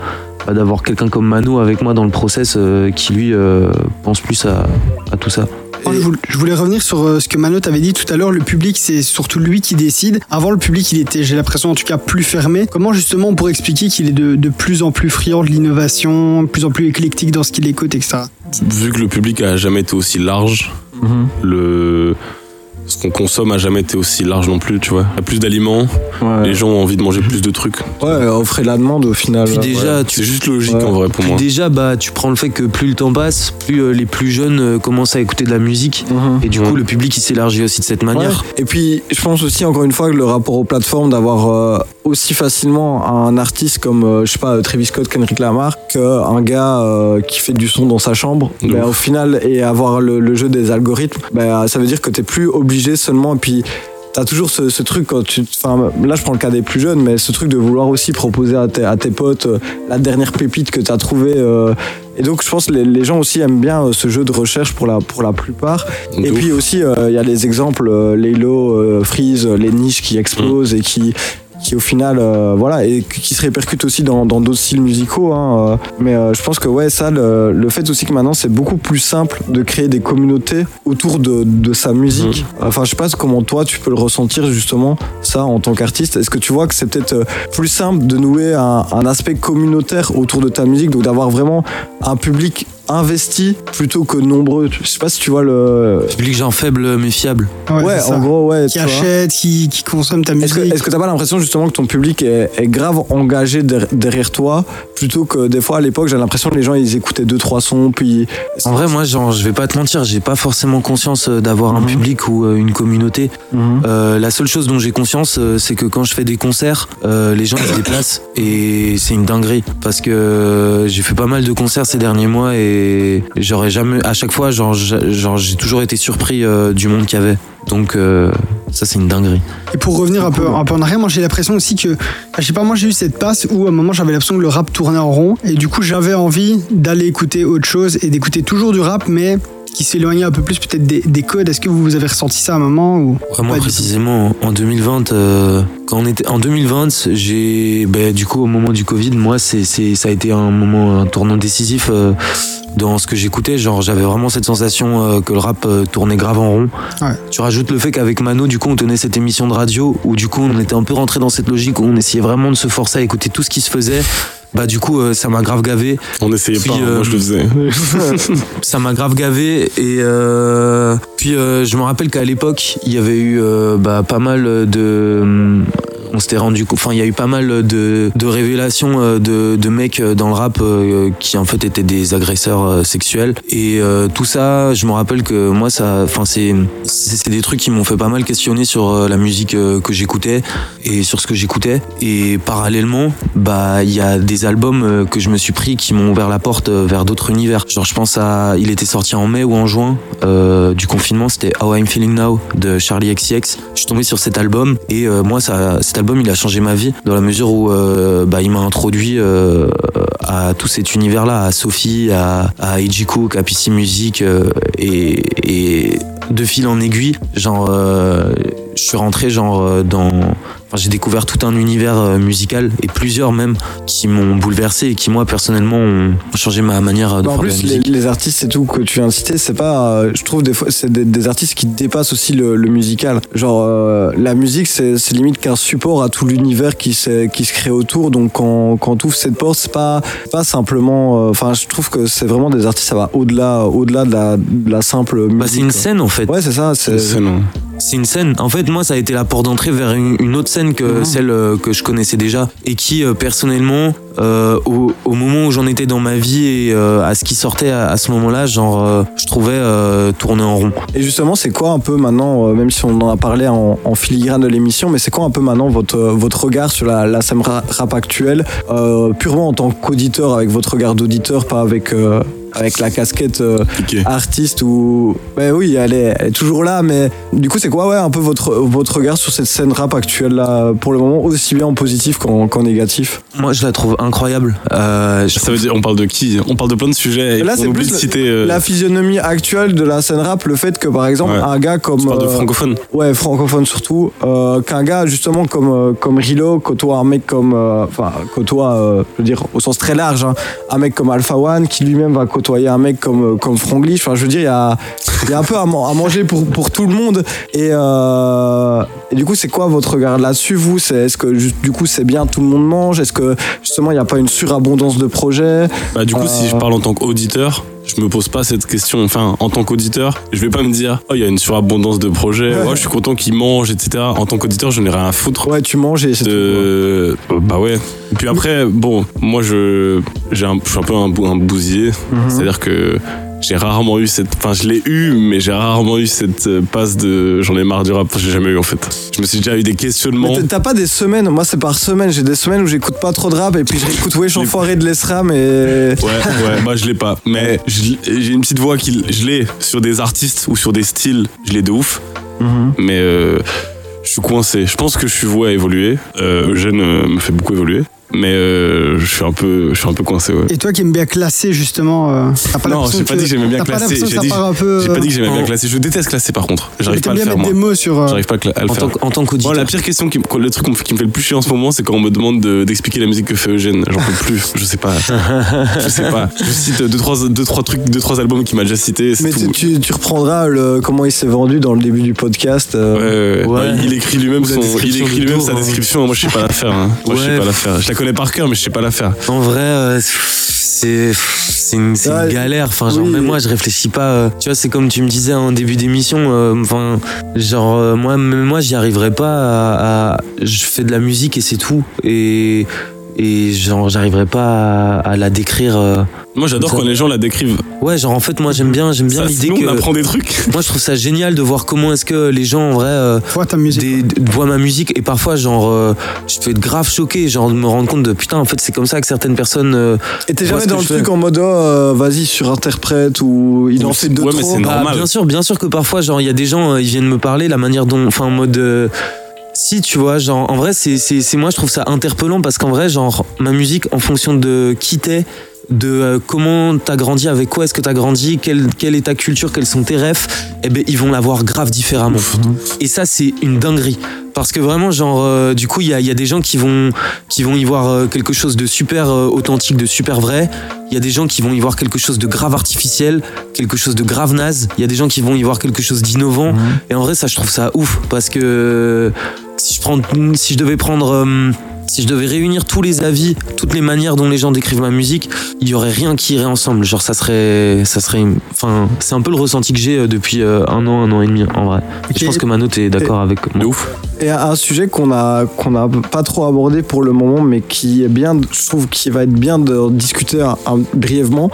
bah, d'avoir quelqu'un comme Mano avec moi dans le process euh, qui lui euh, pense plus à, à tout ça. Je voulais- revenir sur euh, ce que Mano t'avait dit tout à l'heure. Le public, c'est surtout lui qui décide. Avant, le public, il était, j'ai l'impression en tout cas, plus fermé. Comment justement on pourrait expliquer qu'il est de, de plus en plus friand de l'innovation, de plus en plus éclectique dans ce qu'il écoute, etc. Vu que le public a jamais été aussi large, le ce qu'on consomme a jamais été aussi large non plus, tu vois. Il y a plus d'aliments, Ouais, les gens ont envie de manger plus de trucs. ouais offrez la demande au final. Puis déjà, Ouais. tu C'est juste logique Ouais. en vrai pour Puis moi. déjà, bah, tu prends le fait que plus le temps passe, plus euh, les plus jeunes euh, commencent à écouter de la musique. Mhm. Et du Ouais. coup, le public il s'élargit aussi de cette manière. Ouais. Et puis, je pense aussi, encore une fois, que le rapport aux plateformes, d'avoir euh, aussi facilement un artiste comme, euh, je sais pas, Travis Scott, Kendrick Lamar, qu'un gars euh, qui fait du son dans sa chambre, ouf. au final, et avoir le, le jeu des algorithmes, ben, ça veut dire que t'es plus obligé seulement, et puis T'as toujours ce, ce truc quand tu. Enfin, là, je prends le cas des plus jeunes, mais ce truc de vouloir aussi proposer à tes, à tes potes euh, la dernière pépite que t'as trouvée. euh, et donc, je pense que les, les gens aussi aiment bien euh, ce jeu de recherche pour la, pour la plupart. Et ouf. puis aussi, il y a les exemples, Laylo, euh, Freeze, les niches qui explosent et qui, qui au final, euh, voilà, et qui se répercutent aussi dans dans d'autres styles musicaux. hein, euh. mais euh, je pense que ouais, ça, le, le fait aussi que maintenant, c'est beaucoup plus simple de créer des communautés autour de, de sa musique. Enfin, je sais pas comment toi, tu peux le ressentir justement, ça, en tant qu'artiste. Est-ce que tu vois que c'est peut-être plus simple de nouer un, un aspect communautaire autour de ta musique, donc d'avoir vraiment un public investis plutôt que nombreux. Je sais pas si tu vois le. Public genre faible mais fiable. Ouais, en gros, ouais. Qui achète, qui, qui, consomme ta musique. Est-ce que t'as pas l'impression justement que ton public est, est grave engagé derrière toi plutôt que des fois à l'époque j'ai l'impression que les gens ils écoutaient deux trois sons puis. En vrai, moi, genre, je vais pas te mentir, j'ai pas forcément conscience euh, d'avoir un Mhm. public ou euh, une communauté. Euh, la seule chose dont j'ai conscience, euh, c'est que quand je fais des concerts, euh, les gens ils se déplacent et c'est une dinguerie parce que euh, j'ai fait pas mal de concerts ces derniers mois et j'aurais jamais, à chaque fois, genre, j'ai toujours été surpris euh, du monde qu'il y avait. Donc euh, ça, c'est une dinguerie. Et pour revenir un peu, un peu en arrière, moi j'ai l'impression aussi que, enfin, je sais pas, moi j'ai eu cette passe où à un moment j'avais l'impression que le rap tournait en rond et du coup j'avais envie d'aller écouter autre chose et d'écouter toujours du rap, mais qui s'éloignait un peu plus peut-être des, des codes. Est-ce que vous avez ressenti ça à un moment ou tout précisément en 2020, euh, quand on était en 2020, j'ai, ben, du coup au moment du Covid, moi c'est, c'est, ça a été un moment, un tournant décisif euh, dans ce que j'écoutais. Genre j'avais vraiment cette sensation euh, que le rap euh, tournait grave en rond. Ouais. Tu rajoutes le fait qu'avec Mano, du coup on tenait cette émission de radio où du coup on était un peu rentré dans cette logique où on essayait vraiment de se forcer à écouter tout ce qui se faisait. Bah du coup euh, ça m'a grave gavé. On essayait Puis, pas, euh, moi je le faisais. ça m'a grave gavé et euh, puis euh, je me rappelle qu'à l'époque il y avait eu euh, bah, pas mal de on s'était rendu enfin il y a eu pas mal de, de révélations euh, de, de mecs euh, dans le rap euh, qui en fait étaient des agresseurs sexuels. Et euh, tout ça je me rappelle que moi ça enfin c'est des trucs qui m'ont fait pas mal questionner sur la musique que j'écoutais et sur ce que j'écoutais. Et parallèlement bah il y a des albums que je me suis pris qui m'ont ouvert la porte vers d'autres univers. Genre je pense à il était sorti en mai ou en juin euh, du confinement. C'était How I'm Feeling Now de Charlie XCX je suis tombé sur cet album et euh, moi ça cet album il a changé ma vie dans la mesure où euh, bah il m'a introduit euh, à tout cet univers là à Sophie à à Eiji Cook à PC Music euh, et, et de fil en aiguille genre je suis rentré genre euh, dans Enfin, j'ai découvert tout un univers euh, musical et plusieurs même qui m'ont bouleversé et qui moi personnellement ont changé ma manière euh, de Bah, en faire de la plus, les, artistes et tout que tu viens de citer, c'est pas. euh, je trouve des fois, c'est des, des artistes qui dépassent aussi le, le musical. Genre, euh, la musique, c'est c'est limite qu'un support à tout l'univers qui, s'est- qui se crée autour. Donc, quand, quand tu ouvres cette porte, c'est pas, pas simplement. euh, Enfin, je trouve que c'est vraiment des artistes, ça va au-delà au-delà de, la, de la simple musique. Bah, c'est une quoi. scène en fait. Ouais, c'est ça. C'est C'est non. C'est une scène. En fait, moi, ça a été la porte d'entrée vers une, une autre scène que Mhm. celle euh, que je connaissais déjà et qui, euh, personnellement, euh, au, au moment où j'en étais dans ma vie et euh, à ce qui sortait à, à ce moment-là, genre, euh, je trouvais tourner en rond. Et justement, c'est quoi un peu maintenant, même si on en a parlé en, en filigrane de l'émission, mais c'est quoi un peu maintenant votre, votre regard sur la, la scène ra- rap actuelle, purement en tant qu'auditeur, avec votre regard d'auditeur, pas avec, avec la casquette euh, artiste ou. Ben oui, elle est, elle est toujours là, mais du coup, c'est quoi ouais, un peu votre, votre regard sur cette scène rap actuelle là, pour le moment, aussi bien en positif qu'en qu'en négatif? Moi, je la trouve incroyable. Euh, je- Ça veut dire, on parle de qui? On parle de plein de sujets. et Là, c'est plus de le- citer. euh, La physionomie actuelle de la scène rap, le fait que par exemple, Ouais. un gars comme. tu parles de francophone. Ouais, francophone surtout. Euh, Qu'un gars, justement, comme, comme Rilo, côtoie un mec comme. euh, Enfin, côtoie, euh, je veux dire, au sens très large, hein, un mec comme Alpha One, qui lui-même va côtoyer un mec comme, euh, comme Franglish. Enfin, je veux dire, il y a, y a un peu à, man- à manger pour, pour tout le monde. Et, euh, et du coup, c'est quoi votre regard là-dessus, vous? Est-ce que, du coup, c'est bien, tout le monde mange? Est-ce que, justement, il n'y a pas une surabondance de projets? Bah, du coup, si Euh, je parle en tant qu'auditeur, je me pose pas cette question. Enfin, en tant qu'auditeur, je vais pas me dire, oh, il y a une surabondance de projets. Ouais. Ouais, je suis content qu'ils mangent, etc. En tant qu'auditeur, je n'ai rien à foutre. Ouais, tu manges et c'est tout. Bah ouais. Et puis après, bon, moi, je, j'ai un, je suis un peu un, un bousier. Mhm. C'est-à-dire que j'ai rarement eu cette. Enfin, je l'ai eu, mais j'ai rarement eu cette euh, passe de j'en ai marre du rap. J'ai jamais eu en fait. Je me suis déjà eu des questionnements. T'as pas des semaines, moi c'est par semaine, j'ai des semaines où j'écoute pas trop de rap et puis je réécoute Wesh Enfoiré de l'Esram et. Ouais, ouais, moi je l'ai pas. Mais j'ai une petite voix qui. Je l'ai sur des artistes ou sur des styles, je l'ai de ouf. Mhm. Mais euh, je suis coincé. Je pense que je suis voué à évoluer. Euh, Eugène euh, me fait beaucoup évoluer. Mais euh, je suis un peu, je suis un peu coincé. Ouais. Et toi qui aimes bien classer justement, euh, t'as pas Non, j'ai pas que- dit que j'aimais bien t'as pas classer, j'ai dit-. J'ai pas dit que j'aimais bien en- classer. Je déteste classer par contre. J'arrive pas à le bien faire mettre moi. des mots sur. euh, J'arrive pas à le en faire. tant, en tant qu'auditeur. La pire question, qui, le truc qu'on me- qui me fait le plus chier en ce moment, c'est quand on me demande de- d'expliquer la musique que fait Eugène. J'en peux plus. Je sais pas. Je sais pas. Je cite deux trois, deux, trois trucs, deux, trois albums qu'il m'a déjà cités. C'est Mais tout. tu, reprendras le, comment il s'est vendu dans le début du podcast. euh, Ouais, ouais. Ouais. Il écrit lui-même il description écrit lui-même sa hein. description. Moi, je sais pas la faire. hein. Moi, je sais pas la faire. Connais par cœur, mais je sais pas la faire. En vrai, euh, c'est C'est c'est une, galère. Enfin, genre, même moi, je réfléchis pas. Euh, tu vois, c'est comme tu me disais en début d'émission. Euh, enfin, genre, euh, moi, même moi, j'y arriverai pas à, Je fais de la musique et c'est tout. Et et genre j'arriverai pas à, la décrire. Euh, moi j'adore quand les gens la décrivent. Ouais, genre en fait moi j'aime bien j'aime bien l'idée que on apprend des trucs. Moi je trouve ça génial de voir comment est-ce que les gens en vrai euh, voient ta musique, voient ma musique et parfois genre euh, je peux être grave choqué genre de me rendre compte de putain en fait c'est comme ça que certaines personnes. et t'es jamais dans le truc en mode oh, vas-y sur interprète ou il en fait de ouais, trop. Mais c'est normal. Ah, bien sûr bien sûr que parfois genre il y a des gens ils viennent me parler la manière dont enfin en mode si, tu vois, genre, en vrai, c'est, c'est, moi, je trouve ça interpellant parce qu'en vrai, genre, ma musique, en fonction de qui t'es, de euh, comment t'as grandi, avec quoi est-ce que t'as grandi, quelle, quelle est ta culture, quels sont tes rêves, eh ben, ils vont la voir grave différemment. Et ça, c'est une dinguerie. Parce que vraiment, genre, euh, du coup, il y a, y a, des gens qui vont, qui vont y voir euh, quelque chose de super authentique, de super vrai. Il y a des gens qui vont y voir quelque chose de grave artificiel, quelque chose de grave naze. Il y a des gens qui vont y voir quelque chose d'innovant. Mhm. Et en vrai, ça, je trouve ça ouf. Parce que si je, prends, si je devais prendre. Euh, si je devais réunir tous les avis, toutes les manières dont les gens décrivent ma musique, il y aurait rien qui irait ensemble. Genre, ça serait. Ça serait enfin, c'est un peu le ressenti que j'ai euh, depuis euh, un an, un an et demi, en vrai. je pense que Mano, t'es d'accord avec moi. ouf. Et un sujet qu'on a, qu'on a pas trop abordé pour le moment, mais qui est bien, je trouve, qui va être bien de discuter brièvement,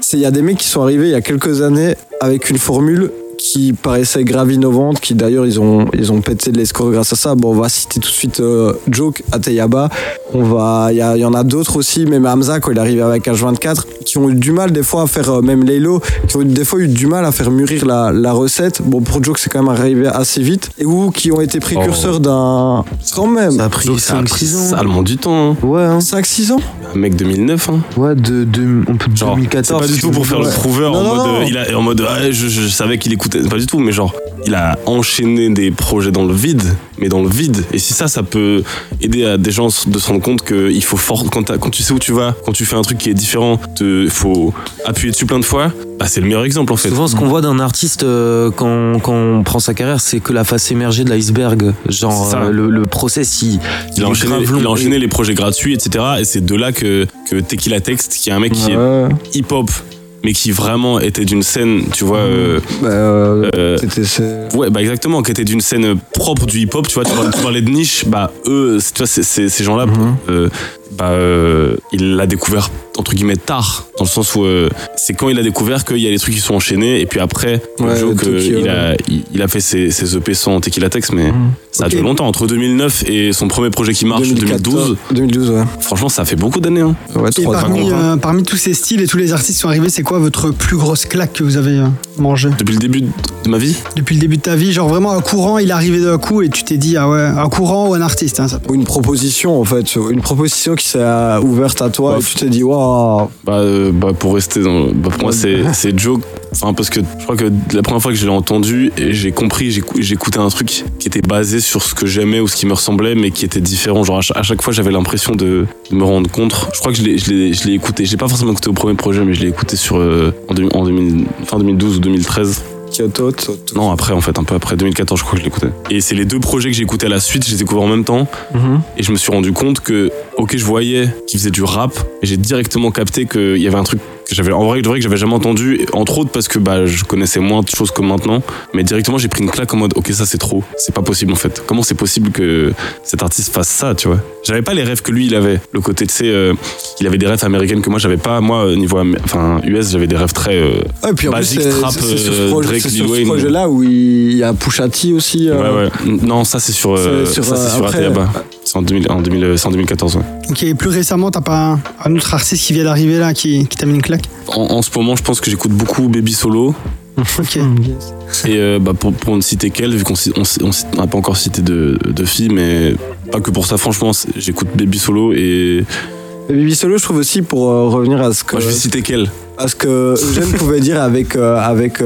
c'est il y a des mecs qui sont arrivés il y a quelques années avec une formule qui paraissait grave innovante, qui d'ailleurs ils ont, ils ont pété de l'escore grâce à ça. Bon, on va citer tout de suite euh, Joke, Ateyaba. On va, il y, y, en a d'autres aussi, même Hamza quand il est arrivé avec H24, qui ont eu du mal des fois à faire, euh, même Laylo, qui ont des fois eu du mal à faire mûrir la, la recette. Bon, pour Joke, c'est quand même arrivé assez vite. Et ou qui ont été précurseurs oh. d'un. Quand même. Ça a pris 5-6 ans. Ça a du temps. Hein. Ouais, hein. 5-6 ans Un mec 2009. Hein. Ouais, de, de, on peut 2014. C'est pas du tout pour faire le prover en, mode, euh, il a, en mode, ah, je, je savais qu'il écoutait pas du tout, mais genre, il a enchaîné des projets dans le vide, mais dans le vide. Et si ça, ça peut aider à des gens de se rendre compte qu'il faut fort, quand, quand, tu sais où tu vas, quand tu fais un truc qui est différent, il faut appuyer dessus plein de fois. Bah, c'est le meilleur exemple en fait. Souvent, ce qu'on voit d'un artiste euh, quand, quand, on prend sa carrière, c'est que la face émergée de l'iceberg. Genre, euh, le, le, process, il, il, a enchaîné, il a enchaîné les projets gratuits, etc. Et c'est de là que, que Tequila Text, qui est un mec qui est hip-hop, mais qui vraiment était d'une scène, tu vois. Euh, bah, euh, euh ouais, bah exactement, qui était d'une scène propre du hip-hop, tu vois. Tu parlais de niche, bah eux, tu vois, ces gens-là, mhm. euh, bah, euh, il l'a découvert entre guillemets tard, dans le sens où euh, c'est quand il a découvert qu'il y a les trucs qui sont enchaînés, et puis après, ouais, il, a, il, a fait ses, ses EP sans Tequila Tex, mais mhm. ça a duré longtemps, entre 2009 et son premier projet qui marche, 2012. 2012, ouais. Franchement, ça fait beaucoup d'années. Hein. Ouais, et parmi, euh, parmi, tous ces styles et tous les artistes qui sont arrivés, c'est quoi votre plus grosse claque que vous avez mangé? Depuis le début de ma vie? Depuis le début de ta vie, genre vraiment un courant, il est arrivé d'un coup et tu t'es dit, ah ouais, un courant ou un artiste hein, ça une proposition en fait, une proposition qui s'est ouverte à toi et tu t'es dit waouh. Bah, euh, bah, pour rester dans bah, pour moi c'est c'est Joe. Enfin parce que je crois que la première fois que je l'ai entendu et j'ai compris j'ai écouté un truc qui était basé sur ce que j'aimais ou ce qui me ressemblait mais qui était différent. Genre à chaque, fois j'avais l'impression de, me rendre compte je crois que je l'ai je l'ai écouté je l'ai pas forcément écouté au premier projet mais je l'ai écouté sur euh, en, en 2000, fin 2012 ou 2013 non, après, en fait, un peu après 2014, je crois que je l'écoutais. Et c'est les deux projets que j'ai écoutés à la suite, je les ai couverts en même temps. Mhm. Et je me suis rendu compte que, ok, je voyais qu'il faisait du rap, et j'ai directement capté qu'il y avait un truc j'avais en vrai, vrai que j'avais jamais entendu entre autres parce que bah je connaissais moins de choses comme maintenant mais directement j'ai pris une claque en mode ok ça c'est trop c'est pas possible en fait. Comment c'est possible que cet artiste fasse ça tu vois? J'avais pas les rêves que lui il avait. Le côté tu sais euh, il avait des rêves américaines que moi j'avais pas. Moi euh, niveau enfin US j'avais des rêves très euh, ouais, puis basiques trap c'est sur ce projet, ce projet là où il y a Pusha T aussi ouais ouais. Non ça c'est sur, sur ça c'est sur Ateyaba c'est en, 2000, en, 2014 ouais. Ok et plus récemment t'as pas un, autre artiste qui vient d'arriver là qui, qui t'a mis une claque en, ce moment, je pense que j'écoute beaucoup Baby Solo. ok. Et euh, bah, pour, pour ne citer qu'elle, vu qu'on n'a pas encore cité de, de filles, mais pas que pour ça, franchement, j'écoute Baby Solo et. Baby Solo, je trouve aussi pour euh, revenir à ce que. Moi, je vais citer qu'elle. À ce que Eugène pouvait dire avec, euh, avec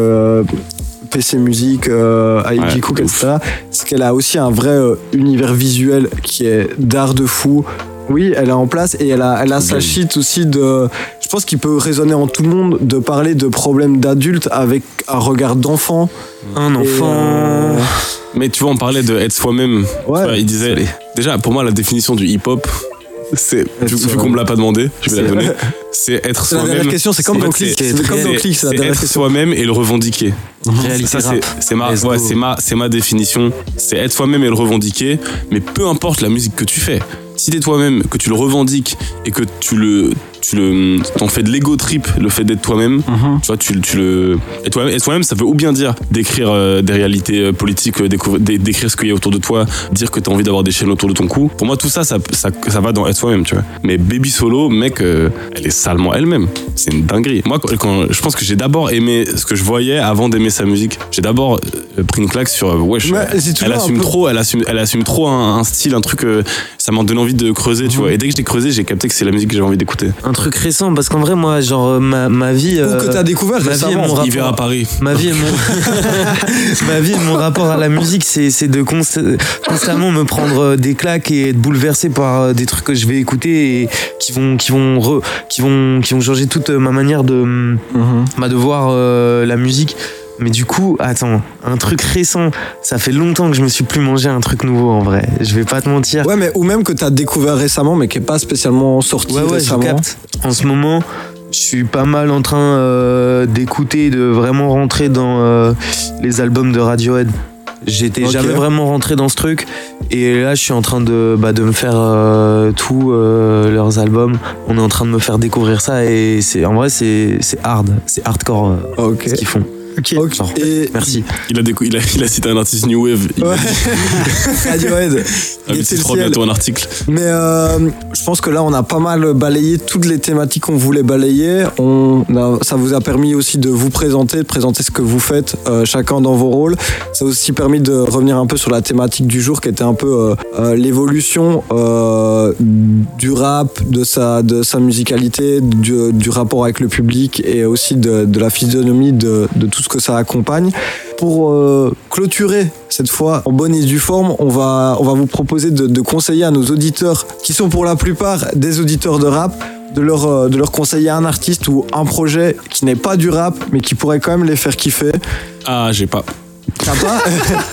PC Music, euh, Cook, etc. C'est qu'elle a aussi un vrai univers visuel qui est d'art de fou oui, elle est en place et elle a, elle a sa shit aussi de. Je pense qu'il peut résonner en tout le monde de parler de problèmes d'adultes avec un regard d'enfant. Un enfant. Euh, Mais tu vois, on parlait de être soi-même. Ouais. il disait. Déjà, pour moi, la définition du hip-hop, c'est vu, qu'on me l'a pas demandé, je vais la donner. C'est être soi-même. La question, c'est comme dans Click. C'est comme dans Click, c'est être soi-même et le revendiquer. Ça, c'est ma, ouais, c'est ma, c'est ma définition. C'est être soi-même et le revendiquer, mais peu importe la musique que tu fais. Si t'es toi-même, que tu le revendiques et que tu le tu le t'en fais de l'ego trip le fait d'être toi-même. Mhm. tu vois tu, tu le et toi-même toi ça veut ou bien dire d'écrire euh, des réalités euh, politiques euh, d'écrire ce qu'il y a autour de toi dire que t'as envie d'avoir des chaînes autour de ton cou. Pour moi tout ça ça, ça, ça va dans être soi-même tu vois. Mais Baby Solo mec elle est salement elle-même. C'est une dinguerie. Moi quand, je pense que j'ai d'abord aimé ce que je voyais avant d'aimer sa musique. J'ai d'abord pris une claque sur wesh elle assume trop elle assume elle assume trop un, style un truc ça m'a donné envie de creuser tu mhm. vois. Et dès que j'ai creusé j'ai capté que c'est la musique que j'ai envie d'écouter truc récent parce qu'en vrai moi genre euh, ma, ma vie euh, que t'as découvert ma vie et mon rapport, à Paris. Ma vie et mon ma vie et mon rapport à la musique c'est c'est de constamment me prendre euh, des claques et être bouleversé par euh, des trucs que je vais écouter et qui vont qui vont re, qui vont qui vont changer toute ma manière de mm de voir la musique mais du coup, attends, un truc récent, ça fait longtemps que je me suis plus mangé un truc nouveau en vrai. Je vais pas te mentir. Ouais, mais ou même que t'as découvert récemment, mais qui est pas spécialement sorti ouais, ouais, récemment. Je capte. En ce moment, je suis pas mal en train euh, d'écouter, de vraiment rentrer dans euh, les albums de Radiohead. J'étais jamais vraiment rentré dans ce truc et là je suis en train de, bah, de me faire euh, tous leurs albums. On est en train de me faire découvrir ça et c'est en vrai c'est hard, c'est hardcore ce qu'ils font. Ok. Merci. Il a, il, a, il a, cité un artiste New Wave. Ouais. Radiohead. Ah, c'est trop bientôt un article. Mais euh, je pense que là, on a pas mal balayé toutes les thématiques qu'on voulait balayer. On ça vous a permis aussi de vous présenter, de présenter ce que vous faites, euh, chacun dans vos rôles. Ça a aussi permis de revenir un peu sur la thématique du jour, qui était un peu euh, l'évolution du rap, de sa, de sa musicalité, du, du, rapport avec le public et aussi de, de la physionomie de, de tout ce que ça accompagne. Pour euh, clôturer cette fois en bonne et due forme, on va, on va vous proposer de, conseiller à nos auditeurs, qui sont pour la plupart des auditeurs de rap, de leur, euh, de leur conseiller un artiste ou un projet qui n'est pas du rap, mais qui pourrait quand même les faire kiffer. Ah, j'ai pas. T'as pas?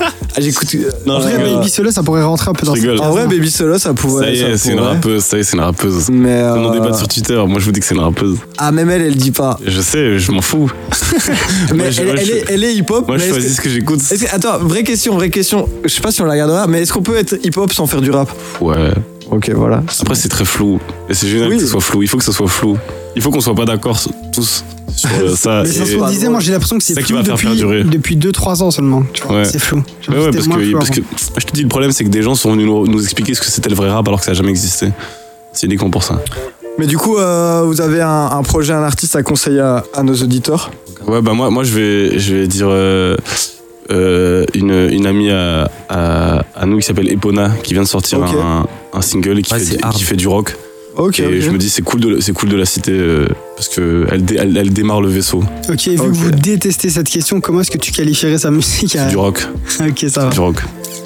ah, J'écoute. En vrai, Baby Solo, ça pourrait rentrer un peu dans ça. En vrai, Baby Solo, ça pourrait. Ça y est, c'est une rappeuse. Ça y est, c'est une rappeuse. Mais. On en débat sur Twitter. Moi, je vous dis que c'est une rappeuse. Ah, même elle, elle dit pas. Je sais, je m'en fous. mais elle, est, hip-hop. Moi, je choisis ce que j'écoute. Attends, vraie question, vraie question. Je sais pas si on la regardera, mais est-ce qu'on peut être hip-hop sans faire du rap? Ouais. Ok, voilà. Après, c'est très flou. Et c'est génial que ce soit flou. Il faut que ce soit flou. Il faut qu'on soit pas d'accord tous sur euh, ça. Mais c'est ce qu'on disait, moi j'ai l'impression que c'est flou depuis, depuis 2-3 ans seulement. C'est flou. Ouais, ouais, parce, que, parce que je te dis, le problème c'est que des gens sont venus nous, expliquer ce que c'était le vrai rap alors que ça n'a jamais existé. C'est uniquement pour ça. Mais du coup, euh, vous avez un, projet, un artiste à conseiller à, nos auditeurs? Ouais, bah moi, moi je, vais, je vais dire euh, une, une, amie à, à, nous qui s'appelle Epona qui vient de sortir un, un, single et qui, fait, qui fait du rock. Ok. Et je me dis c'est cool de c'est cool de la citer euh, parce que elle, elle, démarre le vaisseau. Ok. Vu que vous détestez cette question, comment est-ce que tu qualifierais sa musique à... Du rock. ok, ça va. Du rock.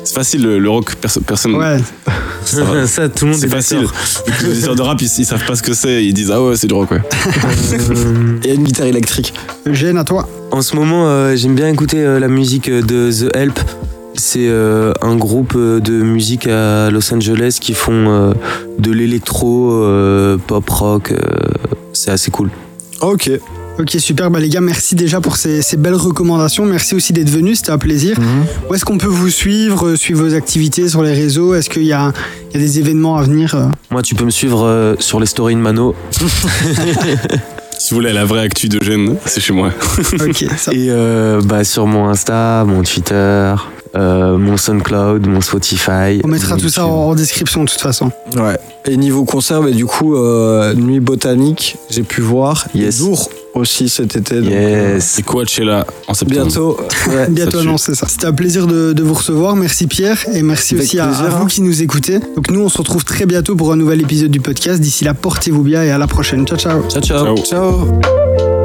C'est facile le, rock, personne. Ouais. Ça, tout le monde est, facile. Les auditeurs de rap, ils, savent pas ce que c'est, ils disent ah ouais c'est du rock ouais. Il y a une guitare électrique. Eugène, à toi. En ce moment, euh, j'aime bien écouter euh, la musique de The Help. C'est euh, un groupe euh, de musique à Los Angeles qui font euh, de l'électro, pop rock. c'est assez cool. Ok. Ok, super. Bah, les gars, merci déjà pour ces, belles recommandations. Merci aussi d'être venus, c'était un plaisir. Mhm. Où est-ce qu'on peut vous suivre, suivre vos activités sur les réseaux? Est-ce qu'il y, a, des événements à venir Moi, tu peux me suivre sur les stories de Mano. Si vous voulez la vraie actu de Gênes, c'est chez moi. ok. Et bah, sur mon Insta, mon Twitter, euh, mon SoundCloud, mon Spotify. On mettra tout ça en, description de toute façon. Ouais. Et niveau concert, bah, du coup, euh, Nuit Botanique, j'ai pu voir. Yes. Jour aussi cet été. Yes. Et Coachella en septembre. Bientôt. Ouais, Bientôt c'est ça. C'était un plaisir de, de, vous recevoir. Merci Pierre et merci aussi à, vous hein. qui nous écoutez. Donc nous, on se retrouve très bientôt pour un nouvel épisode du podcast. D'ici là, portez-vous bien et à la prochaine. Ciao, ciao. Ciao, ciao. ciao.